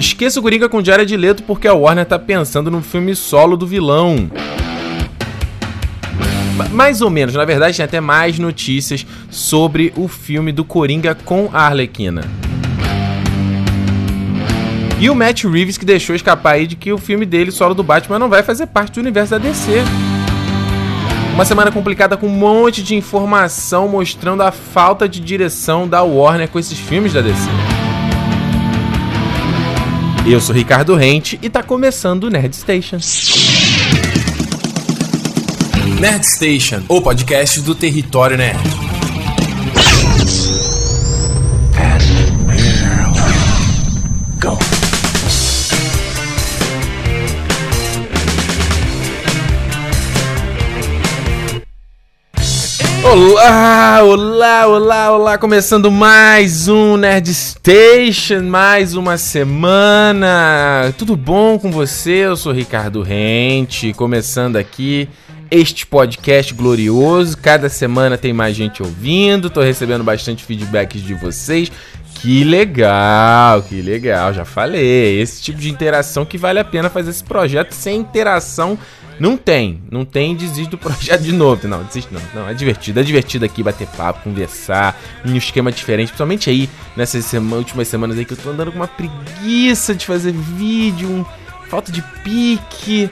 Esqueça o Coringa com Jared Leto porque a Warner tá pensando no filme solo do vilão. Mais ou menos, na verdade tem até mais notícias sobre o filme do Coringa com a Arlequina. E o Matt Reeves que deixou escapar aí de que o filme dele, solo do Batman, não vai fazer parte do universo da DC. Uma semana complicada com um monte de informação mostrando a falta de direção da Warner com esses filmes da DC. Eu sou Ricardo Rente e tá começando o Nerd Station. Nerd Station, o podcast do Território Nerd. Olá, olá, olá, olá, começando mais um Nerd Station, mais uma semana. Tudo bom com você? Eu sou Ricardo Rente, começando aqui este podcast glorioso. Cada semana tem mais gente ouvindo, tô recebendo bastante feedbacks de vocês. Que legal, que legal, já falei. Esse tipo de interação que vale a pena fazer esse projeto sem interação não tem, não tem, desiste do projeto de novo. Não, desiste não. Não, é divertido, é divertido aqui bater papo, conversar, um esquema diferente, principalmente aí nessas sema, últimas semanas aí que eu tô andando com uma preguiça de fazer vídeo, um, falta de pique.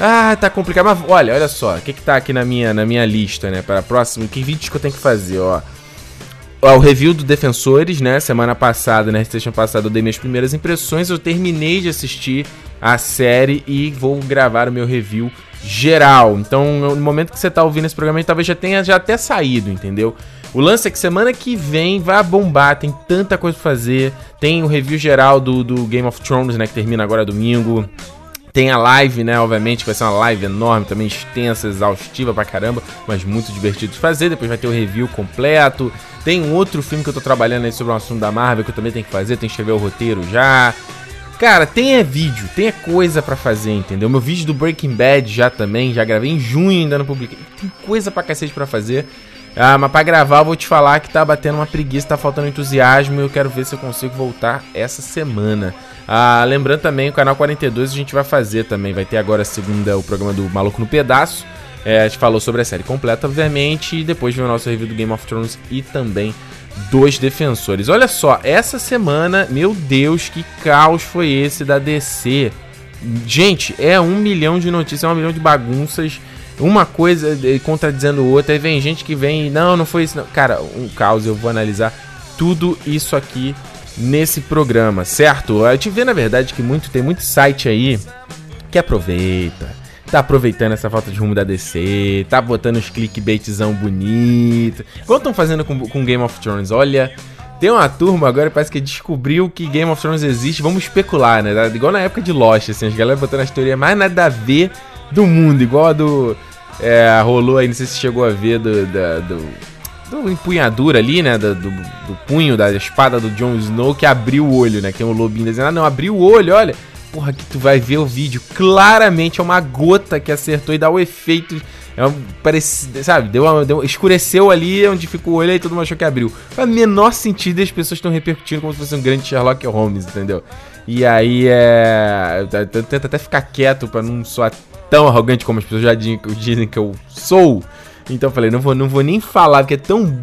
Ah, tá complicado. Mas olha, olha só, o que que tá aqui na minha, na minha lista, né, para próximo, que vídeos que eu tenho que fazer, ó. O review do Defensores, né? Semana passada, né? Sexta passada eu dei minhas primeiras impressões. Eu terminei de assistir a série e vou gravar o meu review geral. Então, no momento que você tá ouvindo esse programa, talvez já tenha já até saído, entendeu? O lance é que semana que vem vai bombar, tem tanta coisa pra fazer. Tem o review geral do, do Game of Thrones, né? Que termina agora domingo. Tem a live, né? Obviamente, vai ser uma live enorme, também extensa, exaustiva pra caramba, mas muito divertido de fazer. Depois vai ter o review completo. Tem um outro filme que eu tô trabalhando aí sobre um assunto da Marvel que eu também tenho que fazer, tenho que escrever o roteiro já. Cara, tem é vídeo, tem é coisa para fazer, entendeu? Meu vídeo do Breaking Bad já também, já gravei em junho ainda não publiquei. Tem coisa pra cacete pra fazer. Ah, mas pra gravar eu vou te falar que tá batendo uma preguiça, tá faltando entusiasmo e eu quero ver se eu consigo voltar essa semana. Ah, lembrando também, o canal 42 a gente vai fazer também, vai ter agora a segunda o programa do Maluco no Pedaço. É, a gente falou sobre a série completa, obviamente, e depois vem o nosso review do Game of Thrones e também dos Defensores. Olha só, essa semana, meu Deus, que caos foi esse da DC. Gente, é um milhão de notícias, é um milhão de bagunças, uma coisa contradizendo outra, aí vem gente que vem, não, não foi isso, não. Cara, um caos, eu vou analisar tudo isso aqui nesse programa, certo? A gente vê, na verdade, que muito tem muito site aí que aproveita, tá aproveitando essa falta de rumo da DC, tá botando os clickbaitzão bonito. Igual estão fazendo com, com Game of Thrones, olha. Tem uma turma agora parece que descobriu que Game of Thrones existe, vamos especular, né? Igual na época de Lost, assim, as galera botando as teorias mais nada a ver do mundo, igual a do. É, rolou aí, não sei se chegou a ver do. Do, do empunhadura ali, né? Do, do, do, punho da espada do Jon Snow que abriu o olho, né? Que é um lobinho dizendo, ah, não, abriu o olho, olha. Porra, que tu vai ver o vídeo. Claramente é uma gota que acertou e dá o efeito. É um, parece, sabe, deu, uma, deu escureceu ali onde ficou o olho e todo mundo achou que abriu. Faz menor sentido e as pessoas estão repercutindo como se fosse um grande Sherlock Holmes, entendeu? E aí é. Eu tento até ficar quieto pra não soar tão arrogante como as pessoas já dizem que eu sou. Então eu falei, não vou, não vou nem falar, porque é tão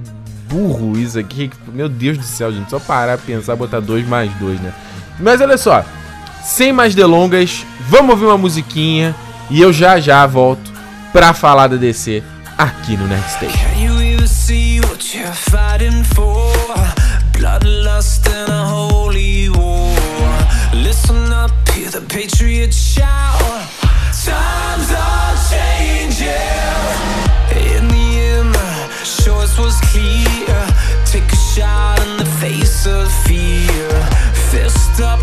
burro isso aqui. Meu Deus do céu, gente. Só parar, pensar, botar dois mais dois, né? Mas olha só, sem mais delongas, vamos ouvir uma musiquinha e eu já já volto pra falar da DC aqui no Nerd Station. Times are changing. Choice was clear. Take a shot in the face of fear. Fist up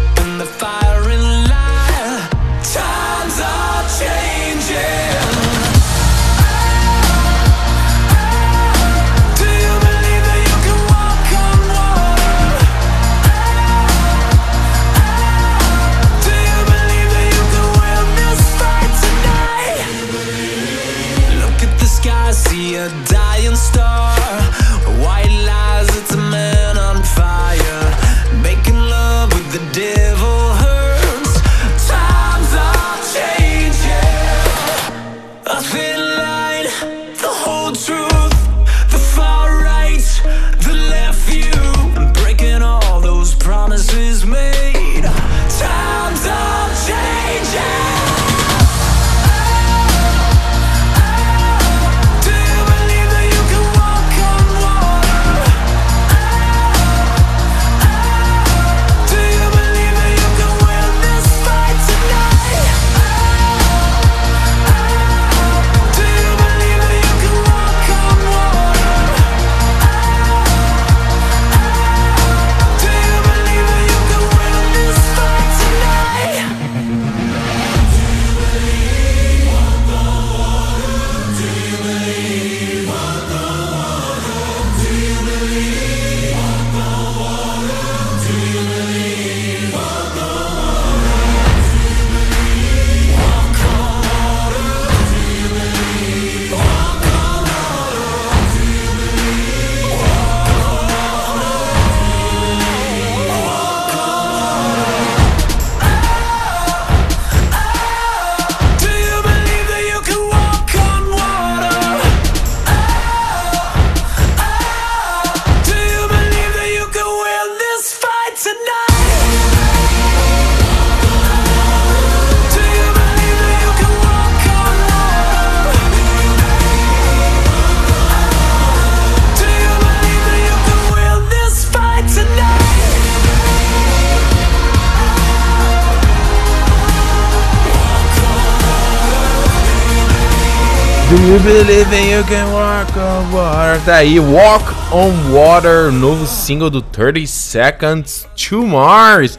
Believe you can walk on water? Tá aí, Walk on Water, novo single do 30 Seconds to Mars.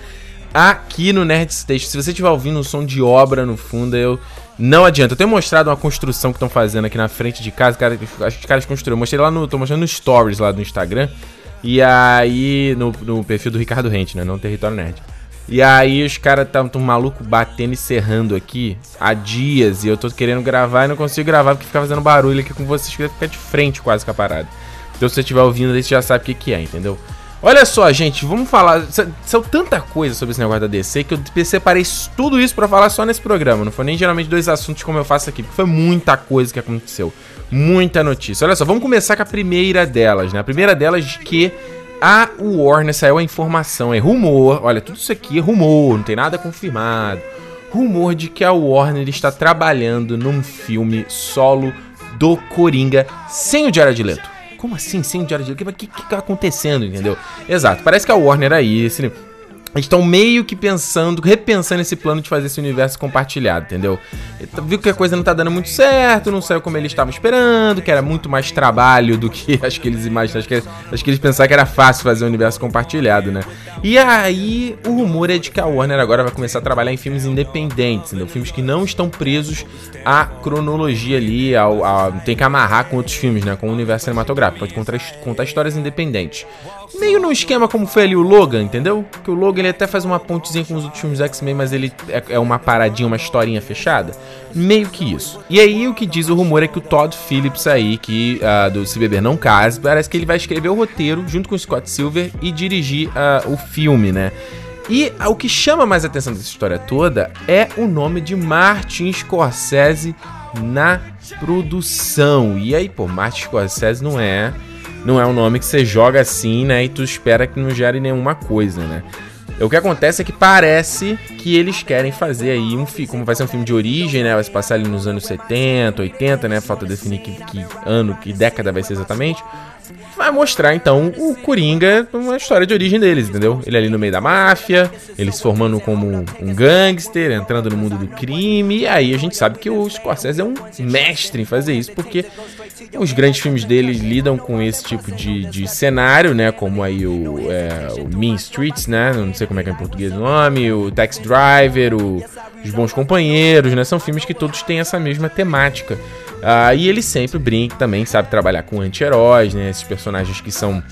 Aqui no Nerd Station. Se você estiver ouvindo um som de obra no fundo, eu. Não adianta. Eu tenho mostrado uma construção que estão fazendo aqui na frente de casa. Cara, acho que os caras construíram. Mostrei lá no. Tô mostrando no Stories lá do Instagram. E aí. No, no perfil do Ricardo Rente, né? Não Território Nerd. E aí os caras tão, tão maluco batendo e serrando aqui há dias. E eu tô querendo gravar e não consigo gravar porque fica fazendo barulho aqui com vocês, que fica de frente quase com a parada. Então se você estiver ouvindo aí, você já sabe o que, que é, entendeu? Olha só, gente, vamos falar. São tanta coisa sobre esse negócio da DC que eu separei tudo isso para falar só nesse programa. Não foi nem geralmente dois assuntos como eu faço aqui, porque foi muita coisa que aconteceu. Muita notícia. Olha só, vamos começar com a primeira delas, né? A primeira delas de que a Warner saiu a informação, é rumor, olha, tudo isso aqui é rumor, não tem nada confirmado. Rumor de que a Warner está trabalhando num filme solo do Coringa sem o Jared Leto. Como assim sem o Jared Leto? O que, que, que tá acontecendo, entendeu? Exato, parece que a Warner aí, esse, estão meio que pensando, repensando esse plano de fazer esse universo compartilhado, entendeu? Viu que a coisa não tá dando muito certo, não saiu como eles estavam esperando, que era muito mais trabalho do que acho que eles imaginavam, acho que, acho que eles pensaram que era fácil fazer um universo compartilhado, né? E aí, o rumor é de que a Warner agora vai começar a trabalhar em filmes independentes, entendeu? Filmes que não estão presos à cronologia ali, ao, ao tem que amarrar com outros filmes, né? Com o universo cinematográfico, pode contar, contar histórias independentes. Meio no esquema como foi ali o Logan, entendeu? Que o Logan ele até faz uma pontezinha com os outros filmes X-Men, mas ele é, é, uma paradinha, uma historinha fechada. Meio que isso. E aí o que diz o rumor é que o Todd Phillips aí, que uh, do Se Beber Não Case, parece que ele vai escrever o roteiro junto com o Scott Silver e dirigir uh, o filme, né? E uh, o que chama mais atenção dessa história toda é o nome de Martin Scorsese na produção. E aí, pô, Martin Scorsese não é não é um nome que você joga assim, né? E tu espera que não gere nenhuma coisa, né? O que acontece é que parece que eles querem fazer aí um filme, como vai ser um filme de origem, né? Vai se passar ali nos anos 70, 80, né? Falta definir que, que ano, que década vai ser exatamente vai mostrar então o Coringa, uma história de origem deles, entendeu? Ele ali no meio da máfia, ele se formando como um gangster, entrando no mundo do crime, e aí a gente sabe que o Scorsese é um mestre em fazer isso, porque os grandes filmes dele lidam com esse tipo de, de cenário, né? Como aí o, é, o Mean Streets, né? Não sei é que é em português o nome, o Taxi Driver, o Os Bons Companheiros, né? São filmes que todos têm essa mesma temática. Uh, e ele sempre brinca também, sabe trabalhar com anti-heróis, né? Esses personagens que são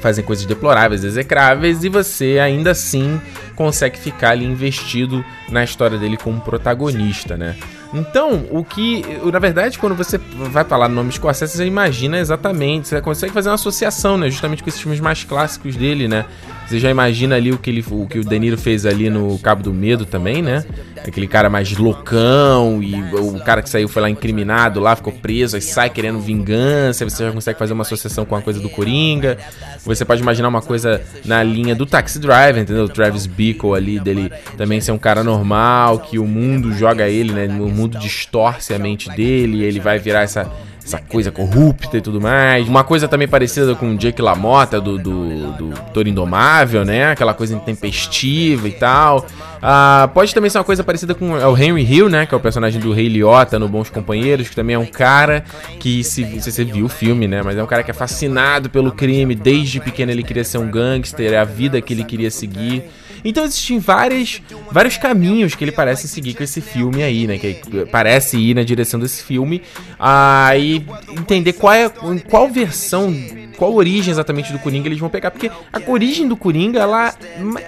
fazem coisas deploráveis, execráveis, e você ainda assim consegue ficar ali investido na história dele como protagonista, né? Então, o que. Na verdade, quando você vai falar no nome Scorsese, você imagina exatamente. Você consegue fazer uma associação, né? Justamente com esses filmes mais clássicos dele, né? Você já imagina ali o que, ele, o que o De Niro fez ali no Cabo do Medo também, né? Aquele cara mais loucão e o cara que saiu foi lá incriminado lá, ficou preso, aí sai querendo vingança, você já consegue fazer uma associação com a coisa do Coringa. Você pode imaginar uma coisa na linha do Taxi Driver, entendeu? O Travis Bickle ali, dele também ser um cara normal, que o mundo joga ele, né? O mundo distorce a mente dele, ele vai virar essa essa coisa corrupta e tudo mais. Uma coisa também parecida com o Jake LaMotta do, do, do Toro Indomável, né? Aquela coisa intempestiva e tal. Ah, pode também ser uma coisa parecida com é o Henry Hill, né? Que é o personagem do Rei Liotta no Bons Companheiros, que também é um cara que, se, não sei se você viu o filme, né? Mas é um cara que é fascinado pelo crime. Desde pequeno ele queria ser um gangster, é a vida que ele queria seguir. Então existem várias, vários caminhos que ele parece seguir com esse filme aí, né? Que parece ir na direção desse filme. Aí ah, entender qual é qual versão, qual origem exatamente do Coringa eles vão pegar. Porque a origem do Coringa, ela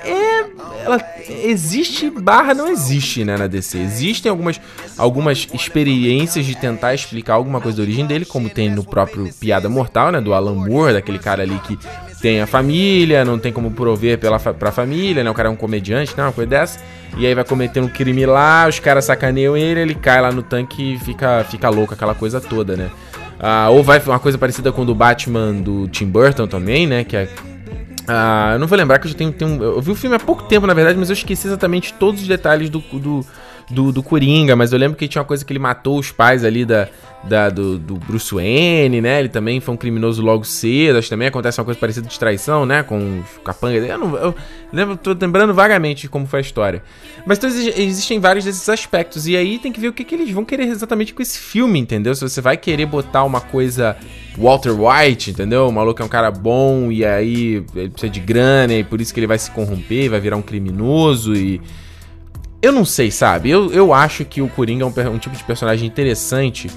é. Ela existe barra não existe, né, na DC. Existem algumas, algumas experiências de tentar explicar alguma coisa da origem dele, como tem no próprio Piada Mortal, né? Do Alan Moore, daquele cara ali que tem a família, não tem como prover pela, pra família, né? O cara é um comediante, né? Uma coisa dessa. E aí vai cometer um crime lá, os caras sacaneiam ele, ele cai lá no tanque e fica, fica louco, aquela coisa toda, né? Ah, ou vai uma coisa parecida com o do Batman do Tim Burton também, né? Que é. Ah, eu não vou lembrar que eu já tenho, tenho. Eu vi o filme há pouco tempo, na verdade, mas eu esqueci exatamente todos os detalhes do, do do, do Coringa, mas eu lembro que tinha uma coisa que ele matou os pais ali da, da, do, do, Bruce Wayne, né? Ele também foi um criminoso logo cedo. Acho que também acontece uma coisa parecida de traição, né? Com os capangas. Eu, não, eu lembro, tô lembrando vagamente de como foi a história. Mas então, existem vários desses aspectos. E aí tem que ver o que, que eles vão querer exatamente com esse filme, entendeu? Se você vai querer botar uma coisa Walter White, entendeu? O maluco é um cara bom e aí ele precisa de grana e por isso que ele vai se corromper, vai virar um criminoso e. Eu não sei, sabe? Eu, eu acho que o Coringa é um, um tipo de personagem interessante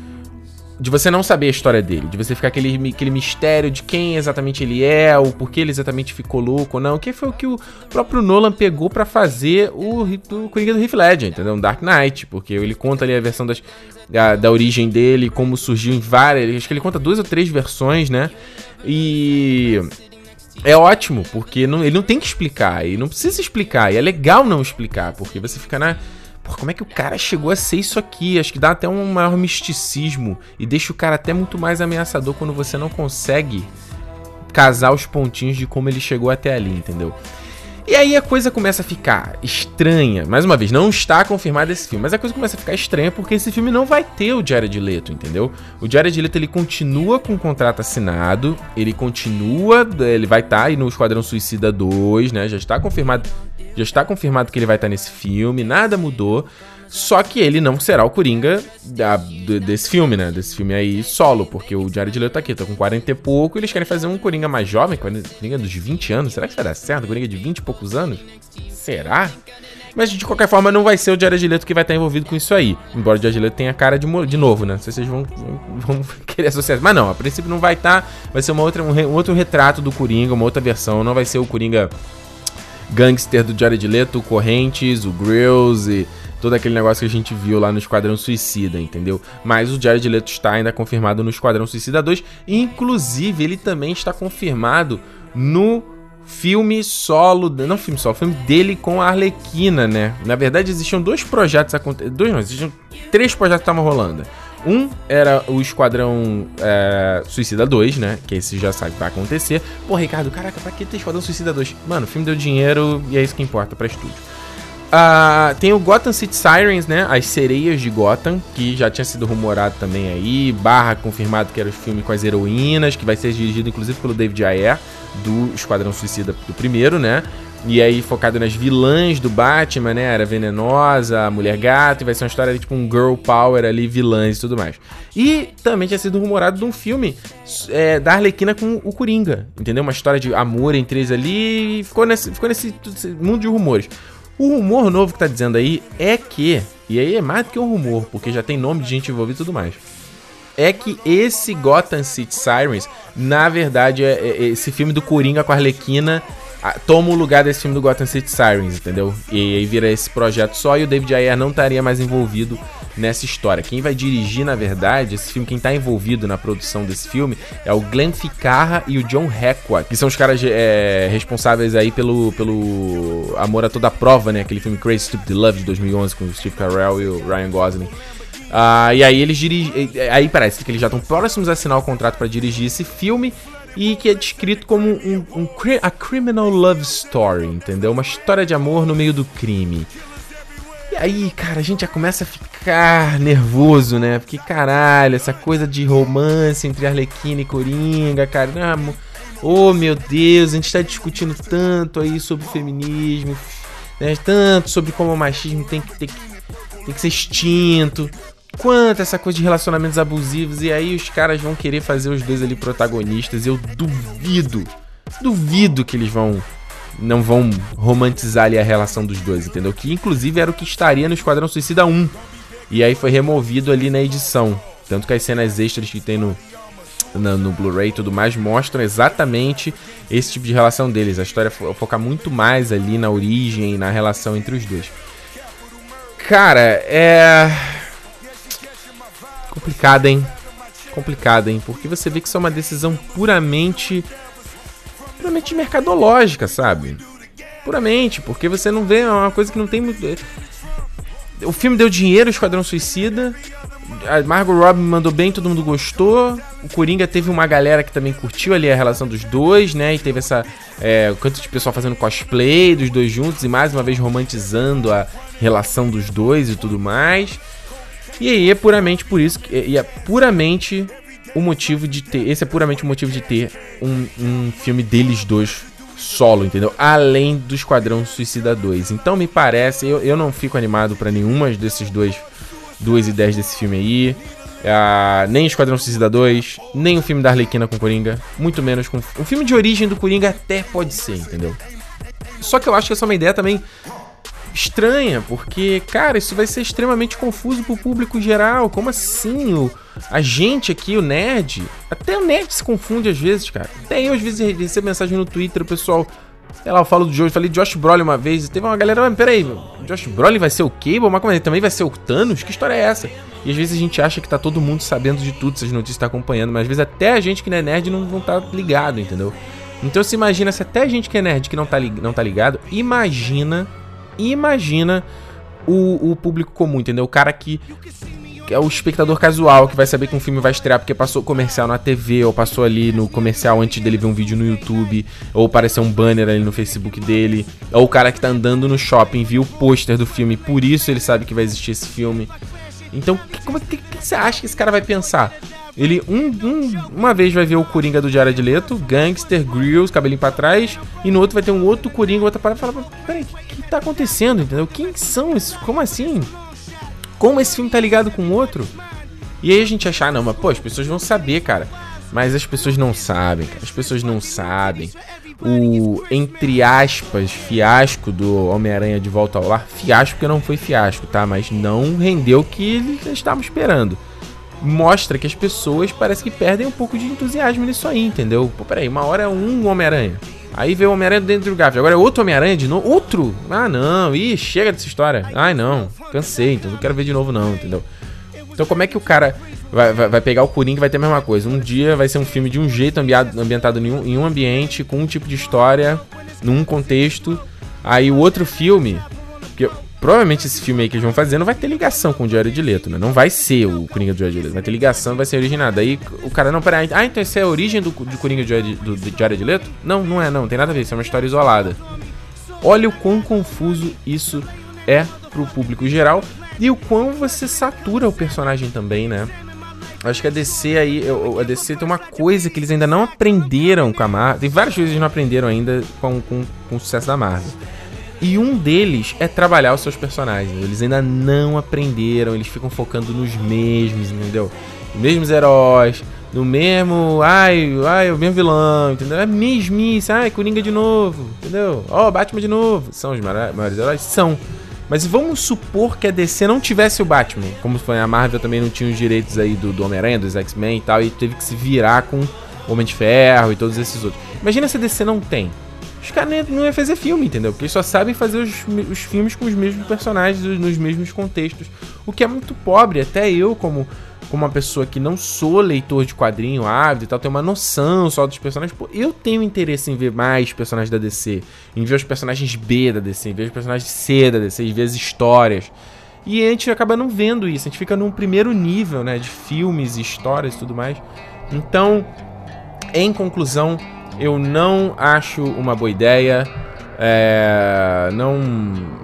de você não saber a história dele, de você ficar aquele, aquele mistério de quem exatamente ele é, ou por que ele exatamente ficou louco ou não, que foi o que o próprio Nolan pegou para fazer o, o Coringa do Heath Ledger, entendeu? Um Dark Knight, porque ele conta ali a versão das, da, da origem dele, como surgiu em várias, acho que ele conta duas ou três versões, né? E é ótimo, porque não, ele não tem que explicar, e não precisa explicar, e é legal não explicar, porque você fica na como é que o cara chegou a ser isso aqui? Acho que dá até um maior misticismo e deixa o cara até muito mais ameaçador quando você não consegue casar os pontinhos de como ele chegou até ali, entendeu? E aí a coisa começa a ficar estranha. Mais uma vez, não está confirmado esse filme, mas a coisa começa a ficar estranha porque esse filme não vai ter o Jared Leto, entendeu? O Jared Leto ele continua com o contrato assinado, ele continua, ele vai estar tá aí no Esquadrão Suicida 2, né? Já está confirmado já está confirmado que ele vai estar nesse filme, nada mudou. Só que ele não será o Coringa da, desse filme, né? Desse filme aí solo, porque o Jared Leto tá aqui, tá com 40 e pouco, e eles querem fazer um Coringa mais jovem, Coringa dos 20 anos. Será que vai dar certo? Coringa de 20 e poucos anos? Será? Mas de qualquer forma não vai ser o Jared Leto que vai estar envolvido com isso aí. Embora o Jared Leto tenha cara de, de novo, né? Não sei se vocês vão, vão querer associar. Mas não, a princípio não vai estar. Vai ser uma outra, um, um outro retrato do Coringa, uma outra versão. Não vai ser o Coringa gangster do Jared Leto, o Correntes, o Grills e todo aquele negócio que a gente viu lá no Esquadrão Suicida, entendeu? Mas o Jared Leto está ainda confirmado no Esquadrão Suicida 2, inclusive ele também está confirmado no filme solo, não filme solo, filme dele com a Arlequina, né? Na verdade existiam dois projetos acontecendo, dois não, existiam três projetos que estavam rolando. Um era o Esquadrão é, Suicida 2, né? Que esse já sabe que vai acontecer. Pô, Ricardo, caraca, pra que ter Esquadrão Suicida 2? Mano, o filme deu dinheiro e é isso que importa pra estúdio. Uh, tem o Gotham City Sirens, né? As Sereias de Gotham, que já tinha sido rumorado também aí. Barra confirmado que era o filme com as heroínas, que vai ser dirigido inclusive pelo David Ayer, do Esquadrão Suicida do primeiro, né? E aí focado nas vilãs do Batman, né? Era venenosa, mulher gato, e vai ser uma história tipo um girl power ali, vilãs e tudo mais. E também tinha sido rumorado de um filme é, da Arlequina com o Coringa, entendeu? Uma história de amor entre eles ali e ficou nesse, ficou nesse mundo de rumores. O rumor novo que tá dizendo aí é que, e aí é mais do que um rumor, porque já tem nome de gente envolvida e tudo mais. É que esse Gotham City Sirens, na verdade, é, é esse filme do Coringa com a Arlequina toma o lugar desse filme do Gotham City Sirens, entendeu? E aí vira esse projeto só e o David Ayer não estaria mais envolvido nessa história. Quem vai dirigir, na verdade, esse filme, quem está envolvido na produção desse filme é o Glenn Ficarra e o John Requa, que são os caras é, responsáveis aí pelo, pelo Amor a Toda Prova, né? Aquele filme Crazy Stupid Love de 2011 com o Steve Carell e o Ryan Gosling. Uh, e aí eles dirigem. Aí parece que eles já estão próximos a assinar o contrato para dirigir esse filme e que é descrito como um, um, a criminal love story, entendeu? Uma história de amor no meio do crime. E aí, cara, a gente já começa a ficar nervoso, né? Porque caralho, essa coisa de romance entre Arlequina e Coringa, cara, não, oh meu Deus, a gente tá discutindo tanto aí sobre feminismo, né? Tanto sobre como o machismo tem que, tem que, tem que ser extinto quanto essa coisa de relacionamentos abusivos. E aí os caras vão querer fazer os dois ali protagonistas. Eu duvido, duvido que eles vão. Não vão romantizar ali a relação dos dois, entendeu? Que inclusive era o que estaria no Esquadrão Suicida 1. E aí foi removido ali na edição. Tanto que as cenas extras que tem no, no, no Blu-ray e tudo mais mostram exatamente esse tipo de relação deles. A história foca muito mais ali na origem e na relação entre os dois. Cara, é Complicado, hein? Complicado, hein? Porque você vê que isso é uma decisão puramente. puramente mercadológica, sabe? Puramente, porque você não vê é uma coisa que não tem muito. O filme deu dinheiro, o Esquadrão Suicida. a Margot Robbie mandou bem, todo mundo gostou. O Coringa teve uma galera que também curtiu ali a relação dos dois, né? E teve essa. É, quanto de pessoal fazendo cosplay dos dois juntos e mais uma vez romantizando a relação dos dois e tudo mais. E aí é puramente por isso que. E é puramente o motivo de ter. Esse é puramente o motivo de ter um, um filme deles dois solo, entendeu? Além do Esquadrão Suicida 2. Então me parece, eu, eu não fico animado para nenhuma desses dois duas ideias desse filme aí. Uh, nem Esquadrão Suicida 2, nem o filme da Arlequina com Coringa, muito menos com. O filme de origem do Coringa até pode ser, entendeu? Só que eu acho que essa é uma ideia também estranha, porque, cara, isso vai ser extremamente confuso pro público geral. Como assim? O, a gente aqui, o nerd, até o nerd se confunde às vezes, cara. Até eu às vezes recebo mensagem no Twitter, o pessoal. Sei lá, eu falo do Joe, falei Josh Brolin uma vez, teve uma galera, mas peraí, Josh Brolin vai ser o Cable? Mas como é? Também vai ser o Thanos? Que história é essa? E às vezes a gente acha que tá todo mundo sabendo de tudo, essas notícias tá acompanhando, mas às vezes até a gente que não é nerd não, não tá ligado, entendeu? Então se imagina, se até a gente que é nerd que não tá, não tá ligado, imagina imagina o, o público comum, entendeu? O cara que é o espectador casual que vai saber que um filme vai estrear porque passou comercial na TV, ou passou ali no comercial antes dele ver um vídeo no YouTube, ou apareceu um banner ali no Facebook dele, ou o cara que tá andando no shopping viu o pôster do filme, por isso ele sabe que vai existir esse filme. Então, é que, que, que você acha que esse cara vai pensar? Ele um, um, uma vez vai ver o Coringa do Jared Leto, Gangster, Grills, cabelinho pra trás, e no outro vai ter um outro Coringa, outra parada, fala, peraí, o que, que tá acontecendo, entendeu? Quem são esses? Como assim? Como esse filme tá ligado com o outro? E aí a gente achar, não, mas pô, as pessoas vão saber, cara. Mas as pessoas não sabem, cara. As pessoas não sabem. O, entre aspas, fiasco do Homem-Aranha de volta ao lar. Fiasco porque não foi fiasco, tá? Mas não rendeu o que estávamos esperando mostra que as pessoas parece que perdem um pouco de entusiasmo nisso aí, entendeu? Pô, peraí, uma hora é um Homem-Aranha. Aí vê o Homem-Aranha dentro do Garfield. Agora é outro Homem-Aranha de novo? Outro? Ah, não. Ih, chega dessa história. Ai, não. Cansei, então não quero ver de novo, não, entendeu? Então, como é que o cara vai, vai, vai pegar o Coringa e vai ter a mesma coisa? Um dia vai ser um filme de um jeito ambientado em um, em um ambiente, com um tipo de história, num contexto. Aí o outro filme. Provavelmente esse filme aí que eles vão fazer não vai ter ligação com o Diário de Leto, né? Não vai ser o Coringa do Diário de Leto. Vai ter ligação, vai ser originado. Aí o cara, não, peraí. Ah, então essa é a origem do, do Coringa do do, do Diário de Leto? Não, não é, não. Tem nada a ver. Isso é uma história isolada. Olha o quão confuso isso é pro público geral e o quão você satura o personagem também, né? Acho que a DC aí, a DC tem uma coisa que eles ainda não aprenderam com a Marvel. Tem várias coisas que eles não aprenderam ainda com, com, com o sucesso da Marvel e um deles é trabalhar os seus personagens. Eles ainda não aprenderam, eles ficam focando nos mesmos, entendeu? Os mesmos heróis, no mesmo. Ai, ai, o mesmo vilão, entendeu? É mesmice, ai, Coringa de novo, entendeu? Ó, oh, Batman de novo. São os maiores heróis? São. Mas vamos supor que a DC não tivesse o Batman. Como foi a Marvel também não tinha os direitos aí do, do Homem-Aranha, dos X-Men e tal, e teve que se virar com Homem de Ferro e todos esses outros. Imagina se a DC não tem os caras não iam fazer filme, entendeu? Porque eles só sabem fazer os, os filmes com os mesmos personagens, nos mesmos contextos. O que é muito pobre, até eu, como, como uma pessoa que não sou leitor de quadrinho, ávido e tal, tenho uma noção só dos personagens. Pô, eu tenho interesse em ver mais personagens da DC, em ver os personagens B da DC, em ver os personagens C da DC, em ver as histórias. E a gente acaba não vendo isso, a gente fica num primeiro nível, né, de filmes, histórias e tudo mais. Então, em conclusão, eu não acho uma boa ideia. É, não,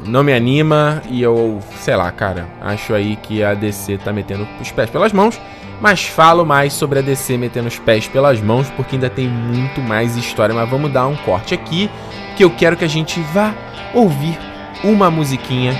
não me anima e eu, sei lá, cara, acho aí que a DC tá metendo os pés pelas mãos. Mas falo mais sobre a DC metendo os pés pelas mãos porque ainda tem muito mais história. Mas vamos dar um corte aqui que eu quero que a gente vá ouvir uma musiquinha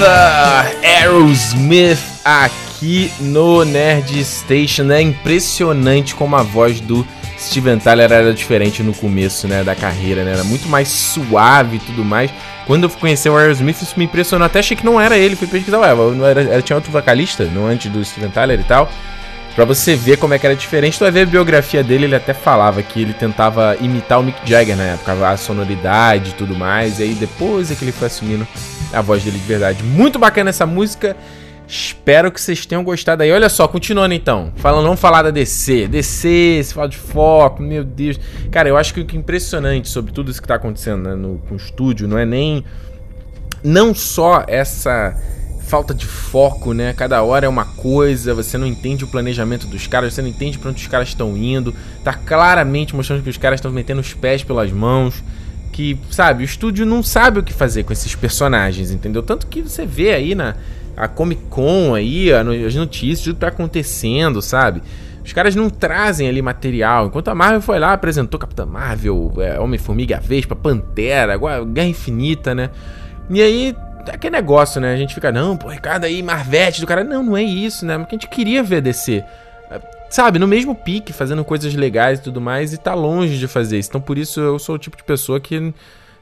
Wither, Aerosmith aqui no Nerd Station. É impressionante como a voz do Steven Tyler era diferente no começo, né, da carreira, né? Era muito mais suave e tudo mais. Quando eu conheci o Aerosmith, isso me impressionou. Até achei que não era ele. Fui pesquisar, ué, não era, tinha outro vocalista, não antes do Steven Tyler e tal. Pra você ver como é que era diferente, tu vai ver a biografia dele, ele até falava que ele tentava imitar o Mick Jagger na época, a sonoridade e tudo mais, e aí depois é que ele foi assumindo a voz dele de verdade. Muito bacana essa música, espero que vocês tenham gostado aí. Olha só, continuando então, falando, vamos falar da DC. DC, se fala de foco, meu Deus. Cara, eu acho que o que é impressionante sobre tudo isso que tá acontecendo né, no, com o estúdio não é nem. Não só essa falta de foco, né? Cada hora é uma coisa, você não entende o planejamento dos caras, você não entende para onde os caras estão indo. Tá claramente mostrando que os caras estão metendo os pés pelas mãos. Que, sabe, o estúdio não sabe o que fazer com esses personagens, entendeu? Tanto que você vê aí na a Comic Con aí, as notícias, tudo tá acontecendo, sabe? Os caras não trazem ali material. Enquanto a Marvel foi lá, apresentou Capitã Marvel, é, Homem-Formiga, Vespa, Pantera, Guerra Infinita, né? E aí é aquele negócio, né? A gente fica, não, pô, Ricardo aí, Marvete do cara. Não, não é isso, né? Porque a gente queria ver DC. É, sabe, no mesmo pique, fazendo coisas legais e tudo mais, e tá longe de fazer isso. Então por isso eu sou o tipo de pessoa que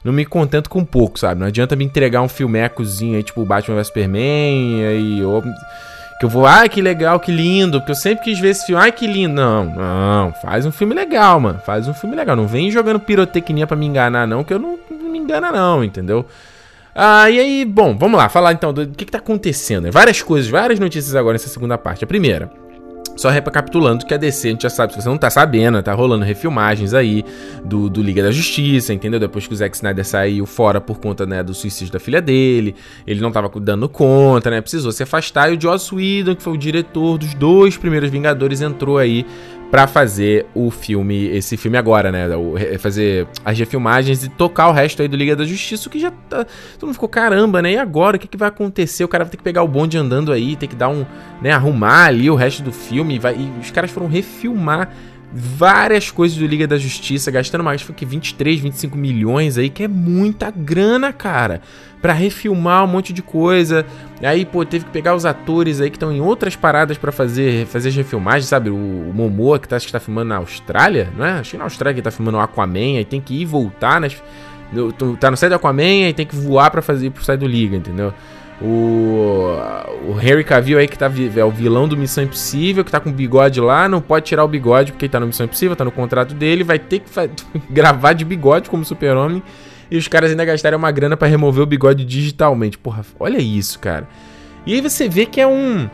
não me contento com pouco, sabe? Não adianta me entregar um filmecozinho aí, tipo Batman vs Superman, aí, ou, que eu vou, ai que legal, que lindo, porque eu sempre quis ver esse filme, ai que lindo. Não, não, faz um filme legal, mano. Faz um filme legal. Não vem jogando pirotecnia para me enganar, não, que eu não, não me engana, não, entendeu? Ah, e aí, bom, vamos lá, falar então do que, que tá acontecendo. Várias coisas, várias notícias agora nessa segunda parte. A primeira, só recapitulando que a DC, a gente já sabe, se você não tá sabendo, tá rolando refilmagens aí do, do Liga da Justiça, entendeu? Depois que o Zack Snyder saiu fora por conta, né, do suicídio da filha dele, ele não tava dando conta, né, precisou se afastar, e o Joss Whedon, que foi o diretor dos dois primeiros Vingadores, entrou aí para fazer o filme, esse filme agora, né? O, fazer as refilmagens e tocar o resto aí do Liga da Justiça, o que já tá. Todo mundo ficou, caramba, né? E agora? O que, que vai acontecer? O cara vai ter que pegar o bonde andando aí, ter que dar um. né? Arrumar ali o resto do filme. Vai, e os caras foram refilmar várias coisas do Liga da Justiça, gastando mais que 23, 25 milhões aí, que é muita grana, cara, para refilmar um monte de coisa. Aí, pô, teve que pegar os atores aí que estão em outras paradas para fazer fazer as refilmagens, sabe? O, o Momoa que tá, acho que tá filmando na Austrália, não é? Acho que na Austrália que tá filmando o Aquaman, aí tem que ir voltar nas tá no site do Aquaman e tem que voar para fazer pro site do Liga, entendeu? O, o Harry Cavill aí que tá é o vilão do Missão Impossível, que tá com bigode lá, não pode tirar o bigode porque ele tá no Missão Impossível, tá no contrato dele, vai ter que gravar de bigode como super-homem. E os caras ainda gastaram uma grana para remover o bigode digitalmente. Porra, olha isso, cara. E aí você vê que é um.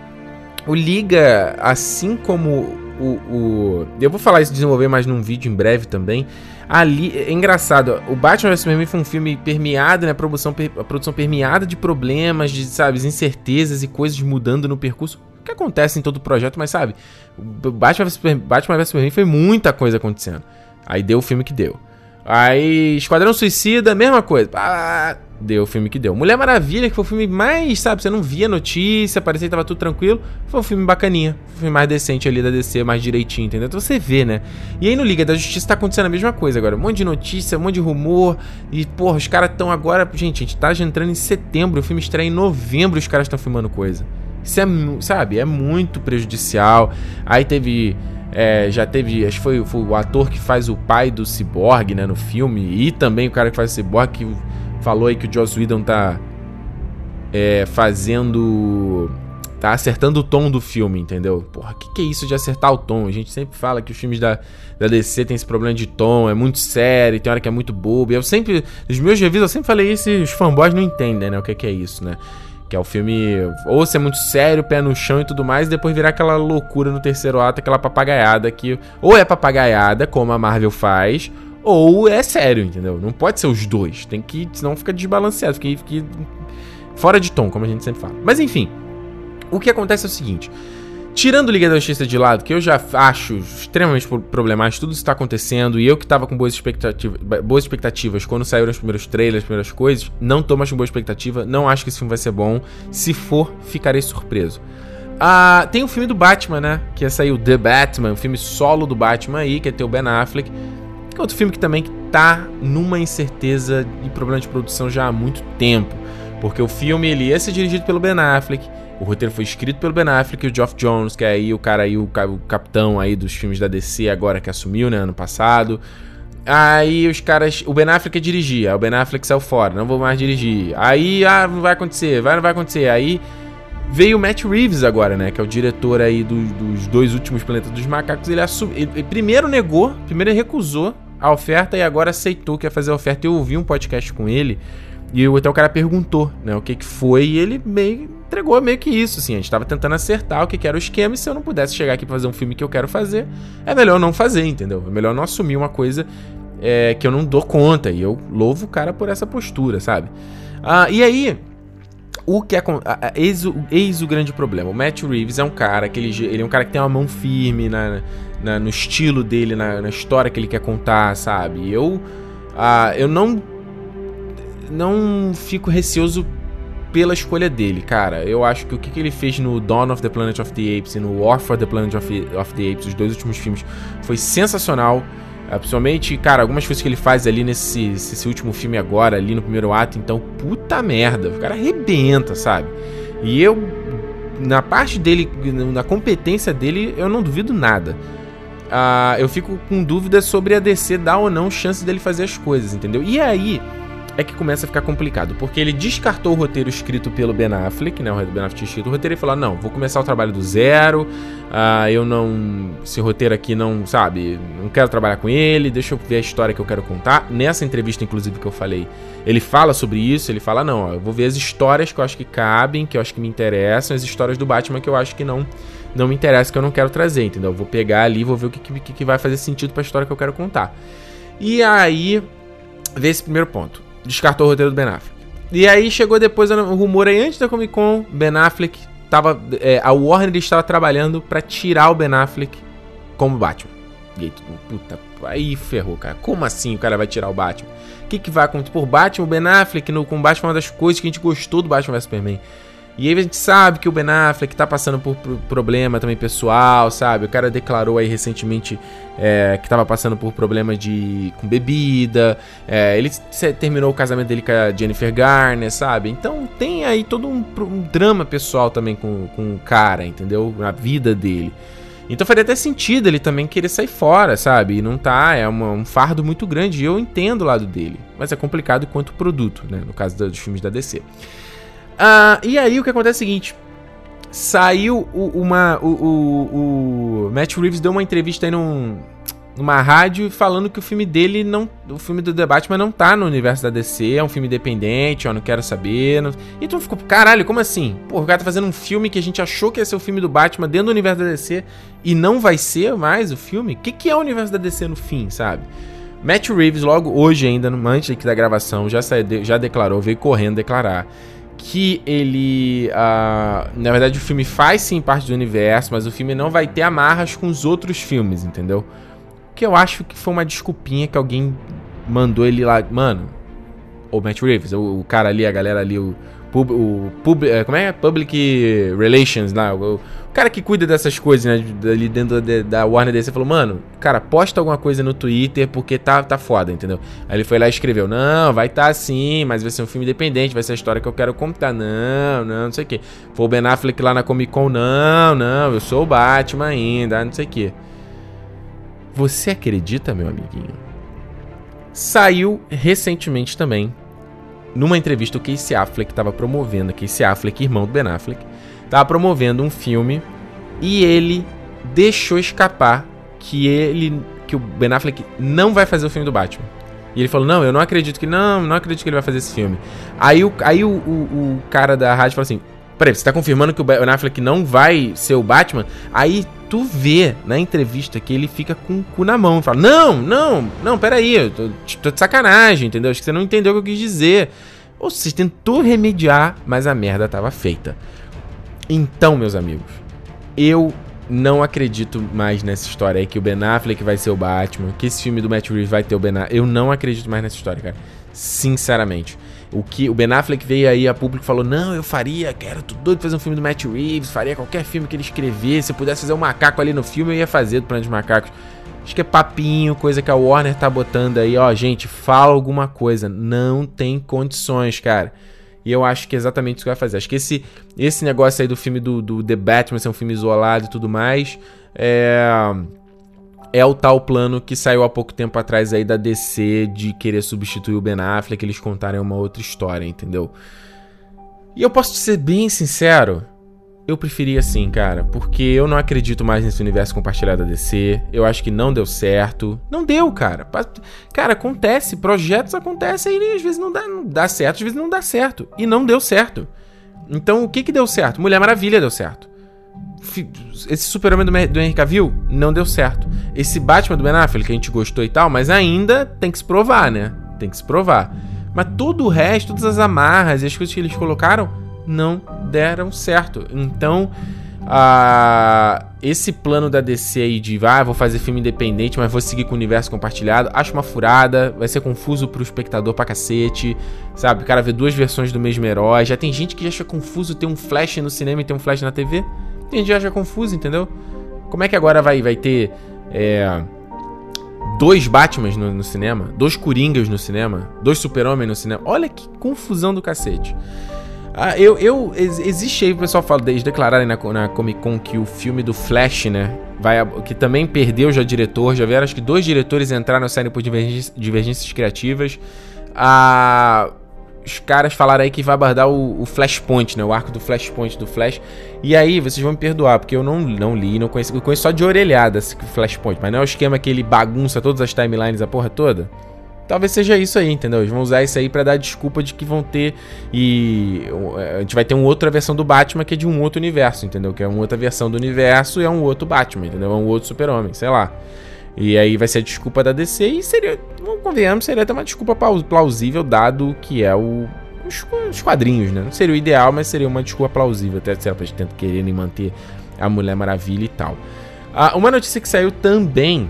O Liga, assim como o. o... Eu vou falar isso desenvolver mais num vídeo em breve também ali. É engraçado, o Batman vs Superman foi um filme permeado, né? A produção, a produção permeada de problemas, de, sabe, incertezas e coisas mudando no percurso. Que acontece em todo o projeto, mas sabe, o Batman vs Superman, Superman foi muita coisa acontecendo. Aí deu o filme que deu. Aí, Esquadrão Suicida, mesma coisa. Ah, deu o filme que deu. Mulher Maravilha, que foi o filme mais, sabe, você não via notícia, parecia que tava tudo tranquilo. Foi um filme bacaninha. Foi um filme mais decente ali da DC, mais direitinho, entendeu? Então você vê, né? E aí no Liga da Justiça tá acontecendo a mesma coisa agora. Um monte de notícia, um monte de rumor. E, porra, os caras estão agora. Gente, a gente tá entrando em setembro. O filme estreia em novembro os caras estão filmando coisa. Isso é, sabe, é muito prejudicial. Aí teve é, já teve, acho que foi, foi, o ator que faz o pai do Cyborg, né, no filme, e também o cara que faz o Cyborg, que falou aí que o Joss Whedon tá é, fazendo... tá acertando o tom do filme, entendeu? Porra, o que, que é isso de acertar o tom? A gente sempre fala que os filmes da, da DC tem esse problema de tom, é muito sério, tem hora que é muito bobo, eu sempre, nos meus reviews eu sempre falei isso e os fanboys não entendem, né, o que, que é isso, né? Que é o filme ou ser muito sério, pé no chão e tudo mais, e depois virar aquela loucura no terceiro ato, aquela papagaiada que ou é papagaiada, como a Marvel faz, ou é sério, entendeu? Não pode ser os dois. Tem que. Senão fica desbalanceado, fica, fica fora de tom, como a gente sempre fala. Mas enfim, o que acontece é o seguinte. Tirando Liga da Justiça de lado, que eu já acho extremamente problemático, tudo está acontecendo, e eu que tava com boas expectativas, boas expectativas quando saíram os primeiros trailers, as primeiras coisas, não tô mais com boa expectativa, não acho que esse filme vai ser bom. Se for, ficarei surpreso. Ah, tem o filme do Batman, né? Que ia sair o The Batman, o filme solo do Batman aí, que é ter o Ben Affleck. Que é outro filme que também tá numa incerteza e problema de produção já há muito tempo. Porque o filme ele ia ser dirigido pelo Ben Affleck, o roteiro foi escrito pelo Ben Affleck e o Geoff Jones, que é aí o cara aí, o, capitão aí dos filmes da DC agora que assumiu, né, ano passado. Aí os caras. O Ben Affleck dirigia. O Ben Affleck saiu fora, não vou mais dirigir. Aí, ah, não vai acontecer, vai, não vai acontecer. Aí veio o Matt Reeves agora, né? Que é o diretor aí do, dos dois últimos Planetas dos Macacos. Ele, assum, ele, ele, primeiro negou, primeiro recusou a oferta e agora aceitou que ia fazer a oferta. Eu ouvi um podcast com ele e até o cara perguntou, né? O que que foi e ele meio entregou meio que isso, assim. A gente tava tentando acertar o que, que era o esquema e se eu não pudesse chegar aqui pra fazer um filme que eu quero fazer, é melhor não fazer, entendeu? É melhor não assumir uma coisa é, que eu não dou conta. E eu louvo o cara por essa postura, sabe? Ah, e aí, o que é. Eis o, eis o grande problema. O Matt Reeves é um cara que ele, ele é um cara que tem uma mão firme na, na no estilo dele, na, na, história que ele quer contar, sabe? Eu. Ah, eu não. Não fico receoso pela escolha dele, cara. Eu acho que o que, que ele fez no Dawn of the Planet of the Apes e no War for the Planet of, of the Apes, os dois últimos filmes, foi sensacional. É, principalmente, cara, algumas coisas que ele faz ali nesse, último filme agora, ali no primeiro ato, então, puta merda, o cara arrebenta, sabe? E eu, na parte dele, na competência dele, eu não duvido nada. Eu fico com dúvidas sobre a DC dar ou não chance dele fazer as coisas, entendeu? E aí, é que começa a ficar complicado, porque ele descartou o roteiro escrito pelo Ben Affleck, né? O Ben Affleck tinha escrito o roteiro e falou: não, vou começar o trabalho do zero, uh, eu não. Esse roteiro aqui não, sabe, não quero trabalhar com ele, deixa eu ver a história que eu quero contar. Nessa entrevista, inclusive, que eu falei, ele fala sobre isso, ele fala: não, ó, eu vou ver as histórias que eu acho que cabem, que eu acho que me interessam, as histórias do Batman que eu acho que não. Não me interessa, que eu não quero trazer, entendeu? Eu vou pegar ali, vou ver o que, que, que vai fazer sentido para a história que eu quero contar. E aí, vê esse primeiro ponto descartou o roteiro do Ben Affleck. E aí chegou depois o rumor aí antes da Comic Con, Ben Affleck tava. É, a Warner estava trabalhando para tirar o Ben Affleck como Batman. E aí, puta, aí ferrou, cara. Como assim o cara vai tirar o Batman? O que, que vai acontecer? Por Batman, o Ben Affleck no, com Batman uma das coisas que a gente gostou do Batman vs Superman. E aí a gente sabe que o Ben Affleck tá passando por problema também pessoal, sabe? O cara declarou aí recentemente é, que tava passando por problema de com bebida. É, ele terminou o casamento dele com a Jennifer Garner, sabe? Então tem aí todo um, um drama pessoal também com, com o cara, entendeu? Na vida dele. Então faria até sentido ele também querer sair fora, sabe? E não tá, é uma, um fardo muito grande. E eu entendo o lado dele. Mas é complicado quanto produto, né? No caso dos filmes da DC. Ah, e aí o que acontece é o seguinte. Saiu uma. O, o, o Matt Reeves deu uma entrevista aí num, numa rádio falando que o filme dele não. O filme do The Batman não tá no universo da DC, é um filme independente, ó, não quero saber. Não... E tu ficou, caralho, como assim? Pô, o cara tá fazendo um filme que a gente achou que ia ser o filme do Batman dentro do universo da DC e não vai ser mais o filme? O que, que é o universo da DC no fim, sabe? Matt Reeves, logo hoje ainda, antes da gravação, já, saiu, já declarou, veio correndo declarar que ele. Uh, na verdade, o filme faz sim parte do universo, mas o filme não vai ter amarras com os outros filmes, entendeu? Que eu acho que foi uma desculpinha que alguém mandou ele lá. Mano, o Matt Reeves, o, o cara ali, a galera ali, o, pub, o pub, é, como é? Public Relations lá, o, cara que cuida dessas coisas, né, ali dentro de, da Warner DC, falou, mano, cara, posta alguma coisa no Twitter porque tá, tá foda, entendeu? Aí ele foi lá e escreveu, não, vai tá assim, mas vai ser um filme independente, vai ser a história que eu quero contar, não, não, não sei o que. Foi o Ben Affleck lá na Comic Con, não, não, eu sou o Batman ainda, não sei o que. Você acredita, meu amiguinho? Saiu recentemente também, numa entrevista, o Casey Affleck estava promovendo, Casey Affleck, irmão do Ben Affleck, tava promovendo um filme e ele deixou escapar que ele que o Ben Affleck não vai fazer o filme do Batman. E ele falou: "Não, eu não acredito que não, não acredito que ele vai fazer esse filme". Aí o aí o, o, o cara da rádio falou assim: "Peraí, você tá confirmando que o Ben Affleck não vai ser o Batman?". Aí tu vê na entrevista que ele fica com o cu na mão e fala: "Não, não, não, peraí, eu tô, tô de sacanagem, entendeu? Acho que você não entendeu o que eu quis dizer". Ou seja, tentou remediar, mas a merda tava feita. Então, meus amigos, eu não acredito mais nessa história aí que o Ben Affleck vai ser o Batman, que esse filme do Matt Reeves vai ter o Ben Affleck. Eu não acredito mais nessa história, cara. Sinceramente. O que o Ben Affleck veio aí a público falou: "Não, eu faria, quero tudo doido fazer um filme do Matt Reeves, faria qualquer filme que ele escrevesse, se eu pudesse fazer um macaco ali no filme, eu ia fazer do Plano de Macacos". Acho que é papinho, coisa que a Warner tá botando aí, ó, gente, fala alguma coisa, não tem condições, cara. E eu acho que é exatamente isso que vai fazer. Acho que esse, esse negócio aí do filme do, do The Batman ser um filme isolado e tudo mais. É. É o tal plano que saiu há pouco tempo atrás aí da DC de querer substituir o Ben Affleck, eles contarem uma outra história, entendeu? E eu posso te ser bem sincero, eu preferia assim, cara, porque eu não acredito mais nesse universo compartilhado da DC. Eu acho que não deu certo. Não deu, cara. Cara, acontece, projetos acontecem e às vezes não dá, não dá certo, às vezes não dá certo. E não deu certo. Então, o que que deu certo? Mulher Maravilha deu certo. Esse Super-Homem do, do Henry Cavill não deu certo. Esse Batman do Ben Affleck que a gente gostou e tal, mas ainda tem que se provar, né? Tem que se provar. Mas todo o resto, todas as amarras e as coisas que eles colocaram não deram certo. Então, esse plano da DC aí de ah, vou fazer filme independente, mas vou seguir com o universo compartilhado, acho uma furada, vai ser confuso pro espectador pra cacete, sabe? O cara vê duas versões do mesmo herói. Já tem gente que acha confuso ter um Flash no cinema e ter um Flash na TV. Tem gente que acha confuso, entendeu? Como é que agora vai, vai ter. É, dois Batmans no, no, cinema, dois Coringas no cinema, dois Super-Homens no cinema. Olha que confusão do cacete. Ah, eu, eu, existe aí, o pessoal fala, eles declararam na, na Comic Con que o filme do Flash, né, vai, que também perdeu já diretor, já vieram, acho que dois diretores entraram e saíram por divergências, divergências criativas. Ah, os caras falaram aí que vai abordar o, o, Flashpoint, né, o arco do Flashpoint do Flash. E aí, vocês vão me perdoar, porque eu não, não li, não conheço, eu conheço só de orelhada esse Flashpoint, mas não é o esquema que ele bagunça todas as timelines, a porra toda? Talvez seja isso aí, entendeu? Eles vão usar isso aí para dar desculpa de que vão ter e a gente vai ter uma outra versão do Batman que é de um outro universo, entendeu? Que é uma outra versão do universo e é um outro Batman, entendeu? É um outro Super-Homem, sei lá. E aí vai ser a desculpa da DC e seria, não convenhamos, seria até uma desculpa plausível dado que é o os, os quadrinhos, né? Não seria o ideal, mas seria uma desculpa plausível até se eles tentam quererem manter a Mulher Maravilha e tal. Ah, uma notícia que saiu também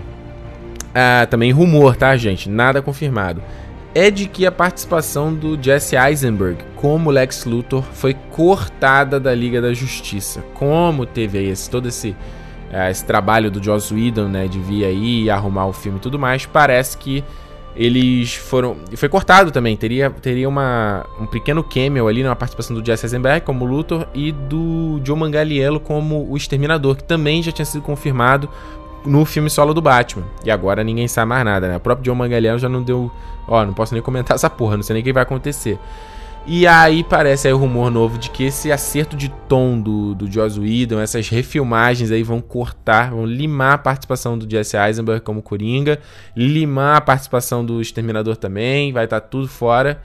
ah, também rumor, tá, gente? Nada confirmado. É de que a participação do Jesse Eisenberg como Lex Luthor foi cortada da Liga da Justiça. Como teve aí esse, todo esse, uh, esse trabalho do Joss Whedon, né, de vir aí arrumar o filme e tudo mais, parece que eles foram. Foi cortado também. Teria, teria uma, um pequeno cameo ali na participação do Jesse Eisenberg como Luthor e do Joe Mangaliello como o Exterminador, que também já tinha sido confirmado no filme solo do Batman. E agora ninguém sabe mais nada, né? O próprio John Mangalhães já não deu. Ó, não posso nem comentar essa porra, não sei nem o que vai acontecer. E aí parece aí o rumor novo de que esse acerto de tom do, do Joss Whedon, essas refilmagens aí vão cortar, vão limar a participação do Jesse Eisenberg como Coringa, limar a participação do Exterminador também, vai estar tá tudo fora.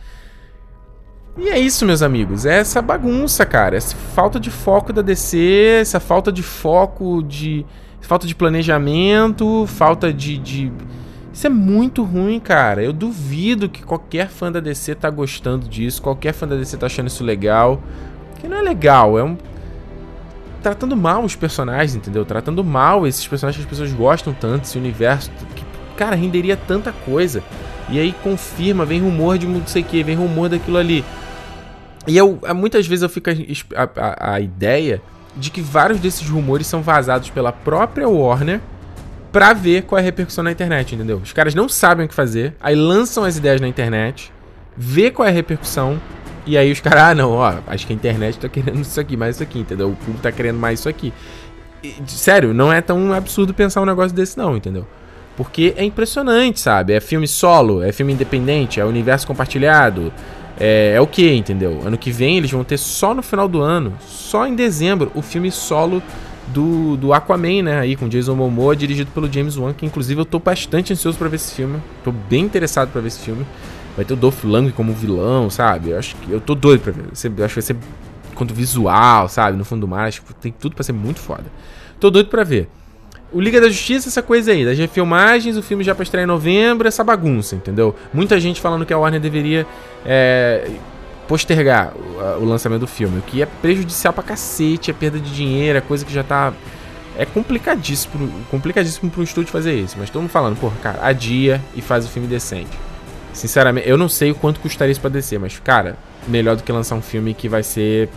E é isso, meus amigos. É essa bagunça, cara. Essa falta de foco da DC, essa falta de foco de falta de planejamento, falta de, de. Isso é muito ruim, cara. Eu duvido que qualquer fã da DC tá gostando disso, qualquer fã da DC tá achando isso legal. Que não é legal, é um. Tratando mal os personagens, entendeu? Tratando mal esses personagens que as pessoas gostam tanto, esse universo. Que, cara, renderia tanta coisa. E aí confirma, vem rumor de não sei o que, vem rumor daquilo ali. E eu, muitas vezes eu fico a, a, a ideia de que vários desses rumores são vazados pela própria Warner pra ver qual é a repercussão na internet, entendeu? Os caras não sabem o que fazer, aí lançam as ideias na internet, vê qual é a repercussão, e aí os caras, ah, não, ó, acho que a internet tá querendo isso aqui, mais isso aqui, entendeu? O público tá querendo mais isso aqui. E, sério, não é tão absurdo pensar um negócio desse, não, entendeu? Porque é impressionante, sabe? É filme solo, é filme independente, é universo compartilhado, é, é o que, entendeu? Ano que vem eles vão ter só no final do ano, só em dezembro, o filme solo do, do Aquaman, né? Aí com Jason Momoa, dirigido pelo James Wan, que inclusive eu tô bastante ansioso para ver esse filme. Tô bem interessado para ver esse filme. Vai ter o Dolph Lundgren como vilão, sabe? Eu acho que eu tô doido pra ver. Eu acho que vai ser quanto visual, sabe? No fundo do mar, tem tudo para ser muito foda. Tô doido para ver. O Liga da Justiça, essa coisa aí, das refilmagens, o filme já pra estrear em novembro, essa bagunça, entendeu? Muita gente falando que a Warner deveria é, postergar o, lançamento do filme, o que é prejudicial pra cacete, é perda de dinheiro, é coisa que já tá. É complicadíssimo, complicadíssimo pro estúdio fazer isso, mas todo mundo falando, porra, cara, adia e faz o filme decente. Sinceramente, eu não sei o quanto custaria isso pra descer, mas, cara, melhor do que lançar um filme que vai ser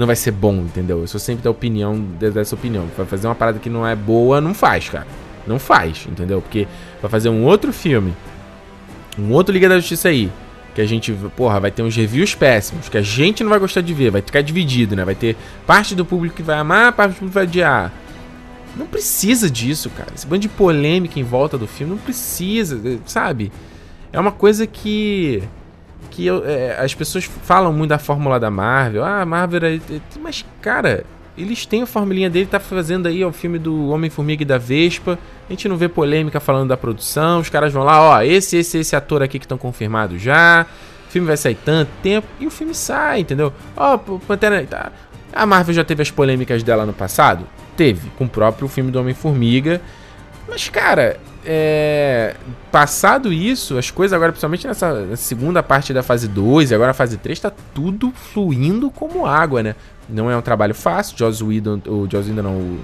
não vai ser bom, entendeu? Eu sou sempre da opinião, dessa opinião. Vai fazer uma parada que não é boa, não faz, cara. Não faz, entendeu? Porque vai fazer um outro filme, um outro Liga da Justiça aí, que a gente, porra, vai ter uns reviews péssimos, que a gente não vai gostar de ver, vai ficar dividido, né? Vai ter parte do público que vai amar, parte do público que vai odiar. Não precisa disso, cara. Esse bando de polêmica em volta do filme não precisa, sabe? É uma coisa que que eu, é, as pessoas falam muito da fórmula da Marvel. Ah, Marvel é, é, mas cara, eles têm a formulinha dele, tá fazendo aí o filme do Homem-Formiga e da Vespa. A gente não vê polêmica falando da produção. Os caras vão lá, ó, esse, esse, esse ator aqui que estão confirmados já. O filme vai sair tanto tempo. E o filme sai, entendeu? Ó, Pantera. Tá. A Marvel já teve as polêmicas dela no passado? Teve, com o próprio filme do Homem-Formiga. Mas, cara, é... passado isso, as coisas agora, principalmente nessa segunda parte da fase 2 e agora a fase 3, tá tudo fluindo como água, né? Não é um trabalho fácil. Joss Whedon, o Joss Whedon não, o,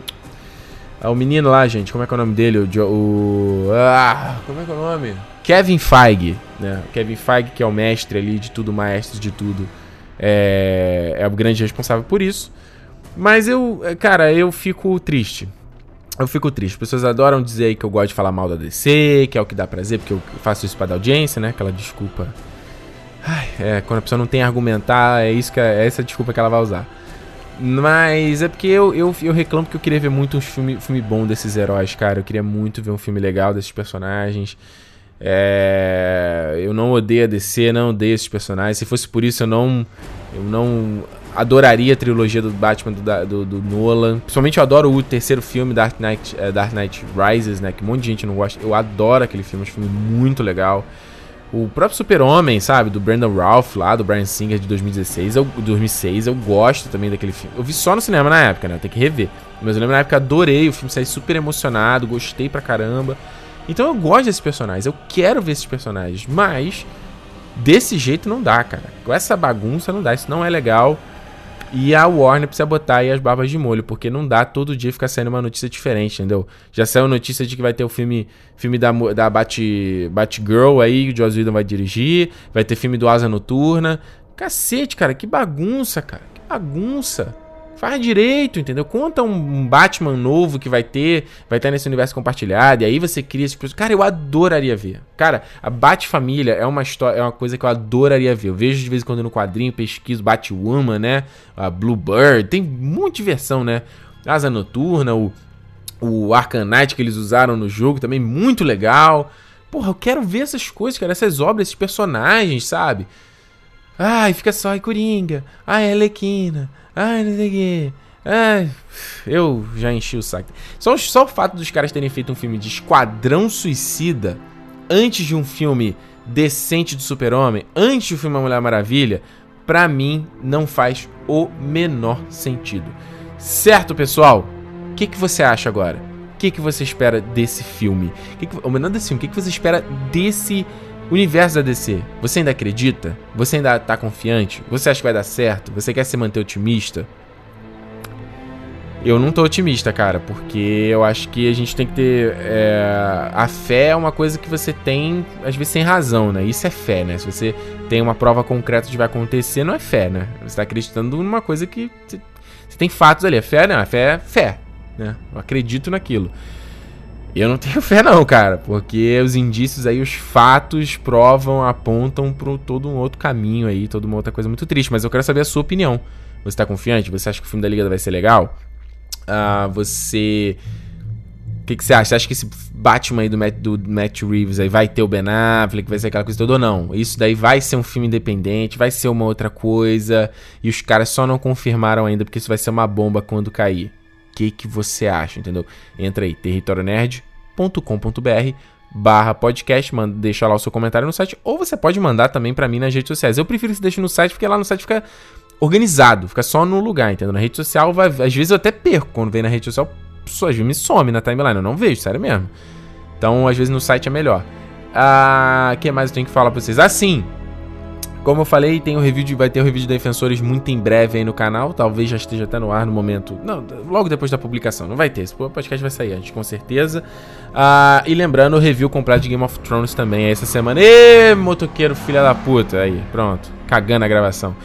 é o menino lá, gente, como é que é o nome dele? O, o ah, como é que é o nome? Kevin Feige, né? Kevin Feige que é o mestre ali de tudo, maestro de tudo, é, é o grande responsável por isso. Mas eu, cara, eu fico triste. Eu fico triste. As pessoas adoram dizer que eu gosto de falar mal da DC, que é o que dá prazer, porque eu faço isso pra dar audiência, né? Aquela desculpa. Ai, é, quando a pessoa não tem a argumentar, é isso que é, é essa desculpa que ela vai usar. Mas é porque eu, eu, eu reclamo que eu queria ver muito um filme, filme bom desses heróis, cara. Eu queria muito ver um filme legal desses personagens. É, eu não odeio a DC, não odeio esses personagens. Se fosse por isso, eu não, eu não adoraria a trilogia do Batman do, do, do Nolan. Principalmente eu adoro o terceiro filme, Dark Knight, é, Dark Knight Rises, né? Que um monte de gente não gosta. Eu adoro aquele filme, é um filme muito legal. O próprio Super-Homem, sabe? Do Brandon Ralph lá, do Brian Singer de 2016, eu, 2006, eu gosto também daquele filme. Eu vi só no cinema na época, né? Tem que rever. Mas eu lembro na época, adorei o filme, saí super emocionado, gostei pra caramba. Então eu gosto desses personagens, eu quero ver esses personagens, mas desse jeito não dá, cara. Com essa bagunça não dá, isso não é legal. E a Warner precisa botar aí as barbas de molho, porque não dá todo dia ficar saindo uma notícia diferente, entendeu? Já saiu notícia de que vai ter o filme, filme da, da Bat, Batgirl aí, o Joss Whedon vai dirigir, vai ter filme do Asa Noturna. Cacete, cara, que bagunça, cara, que bagunça. Faz direito, entendeu? Conta um Batman novo que vai ter, vai ter nesse universo compartilhado, e aí você cria esse personagem. Cara, eu adoraria ver. Cara, a Bat-família é uma história, é uma coisa que eu adoraria ver. Eu vejo de vez em quando no quadrinho, pesquiso Batwoman, né? A Bluebird, tem muita versão, né? Asa Noturna, o, o Arcanite que eles usaram no jogo também, muito legal. Porra, eu quero ver essas coisas, cara, essas obras, esses personagens, sabe? Ai, fica só, ai, Coringa, ai, Alequina, Ai, não sei o quê. Ai, eu já enchi o saco. Só, só o fato dos caras terem feito um filme de Esquadrão Suicida antes de um filme decente do Super-Homem, antes do filme A Mulher Maravilha, pra mim não faz o menor sentido. Certo, pessoal? O que, que você acha agora? O que, que você espera desse filme? Que que, ou desse filme, o que, que você espera desse Universo da DC, você ainda acredita? Você ainda tá confiante? Você acha que vai dar certo? Você quer se manter otimista? Eu não tô otimista, cara, porque eu acho que a gente tem que ter. É, a fé é uma coisa que você tem, às vezes, sem razão, né? Isso é fé, né? Se você tem uma prova concreta de que vai acontecer, não é fé, né? Você tá acreditando numa coisa que. Você, tem fatos ali. A fé, não, a fé é fé, né? Eu acredito naquilo. Eu não tenho fé não, cara, porque os indícios aí, os fatos provam, apontam para todo um outro caminho aí, toda uma outra coisa muito triste. Mas eu quero saber a sua opinião. Você tá confiante? Você acha que o filme da Liga vai ser legal? Ah, você... O que, que, você acha? Você acha que esse Batman aí do Matt, do Matt Reeves aí vai ter o Ben Affleck, vai ser aquela coisa toda ou não? Isso daí vai ser um filme independente, vai ser uma outra coisa, e os caras só não confirmaram ainda porque isso vai ser uma bomba quando cair que, que você acha, entendeu? Entra aí, territorionerd.com.br barra podcast, manda, deixa lá o seu comentário no site, ou você pode mandar também para mim nas redes sociais. Eu prefiro que você deixe no site, porque lá no site fica organizado, fica só no lugar, entendeu? Na rede social, vai, às vezes eu até perco quando vem na rede social, vezes me some na timeline, eu não vejo, sério mesmo. Então, às vezes no site é melhor. Ah, o que mais eu tenho que falar pra vocês? Assim, ah, como eu falei, tem o review de, vai ter o review de Defensores muito em breve aí no canal. Talvez já esteja até no ar no momento. Não, logo depois da publicação. Não vai ter. Esse podcast vai sair antes, com certeza. Ah, e lembrando, o review completo de Game of Thrones também é essa semana. Ê, motoqueiro, filha da puta. Aí, pronto. Cagando a gravação.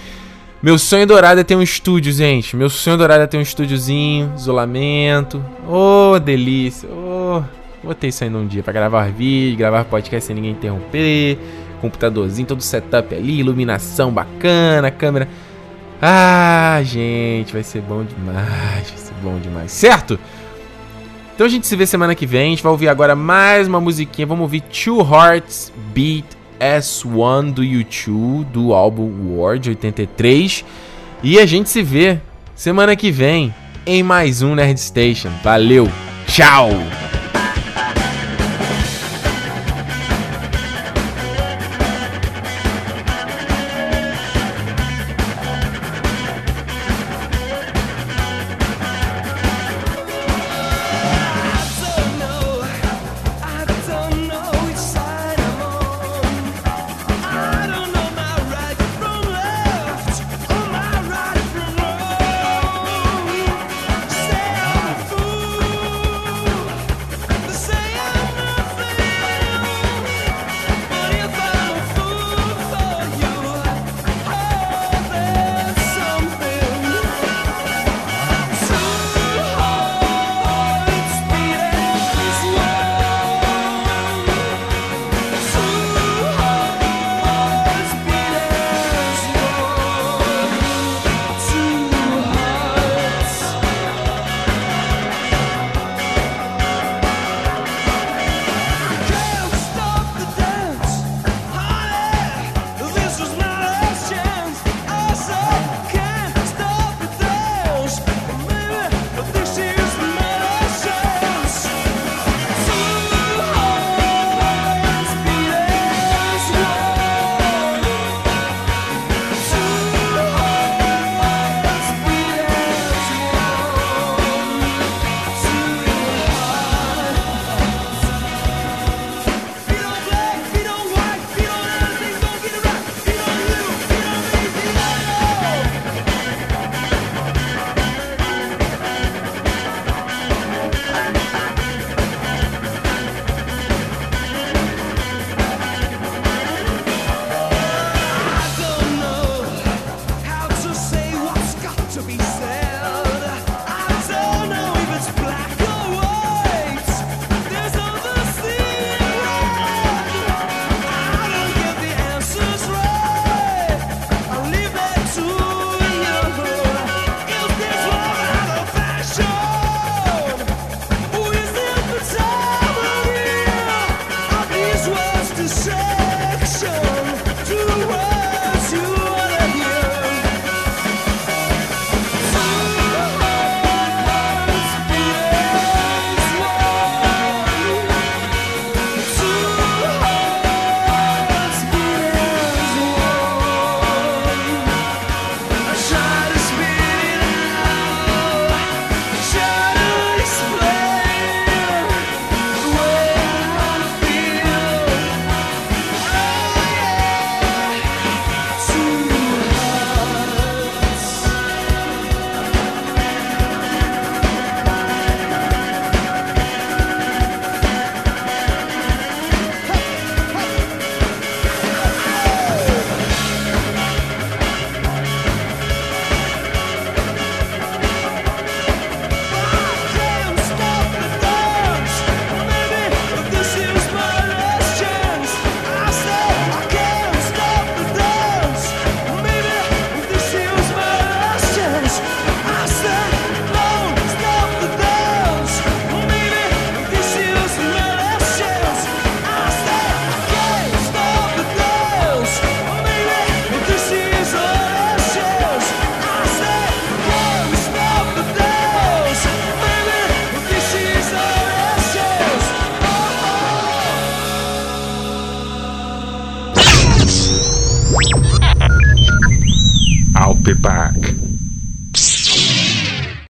Meu sonho dourado é ter um estúdio, gente. Meu sonho dourado é ter um estúdiozinho, isolamento. Oh, delícia. Oh, vou ter isso aí num dia pra gravar vídeo, gravar podcast sem ninguém interromper computadorzinho, todo setup ali, iluminação bacana, câmera. Ah, gente, vai ser bom demais, vai ser bom demais, certo? Então a gente se vê semana que vem. A gente vai ouvir agora mais uma musiquinha. Vamos ouvir Two Hearts Beat S1 do YouTube, do álbum War de 83. E a gente se vê semana que vem em mais um Nerd Station. Valeu, tchau!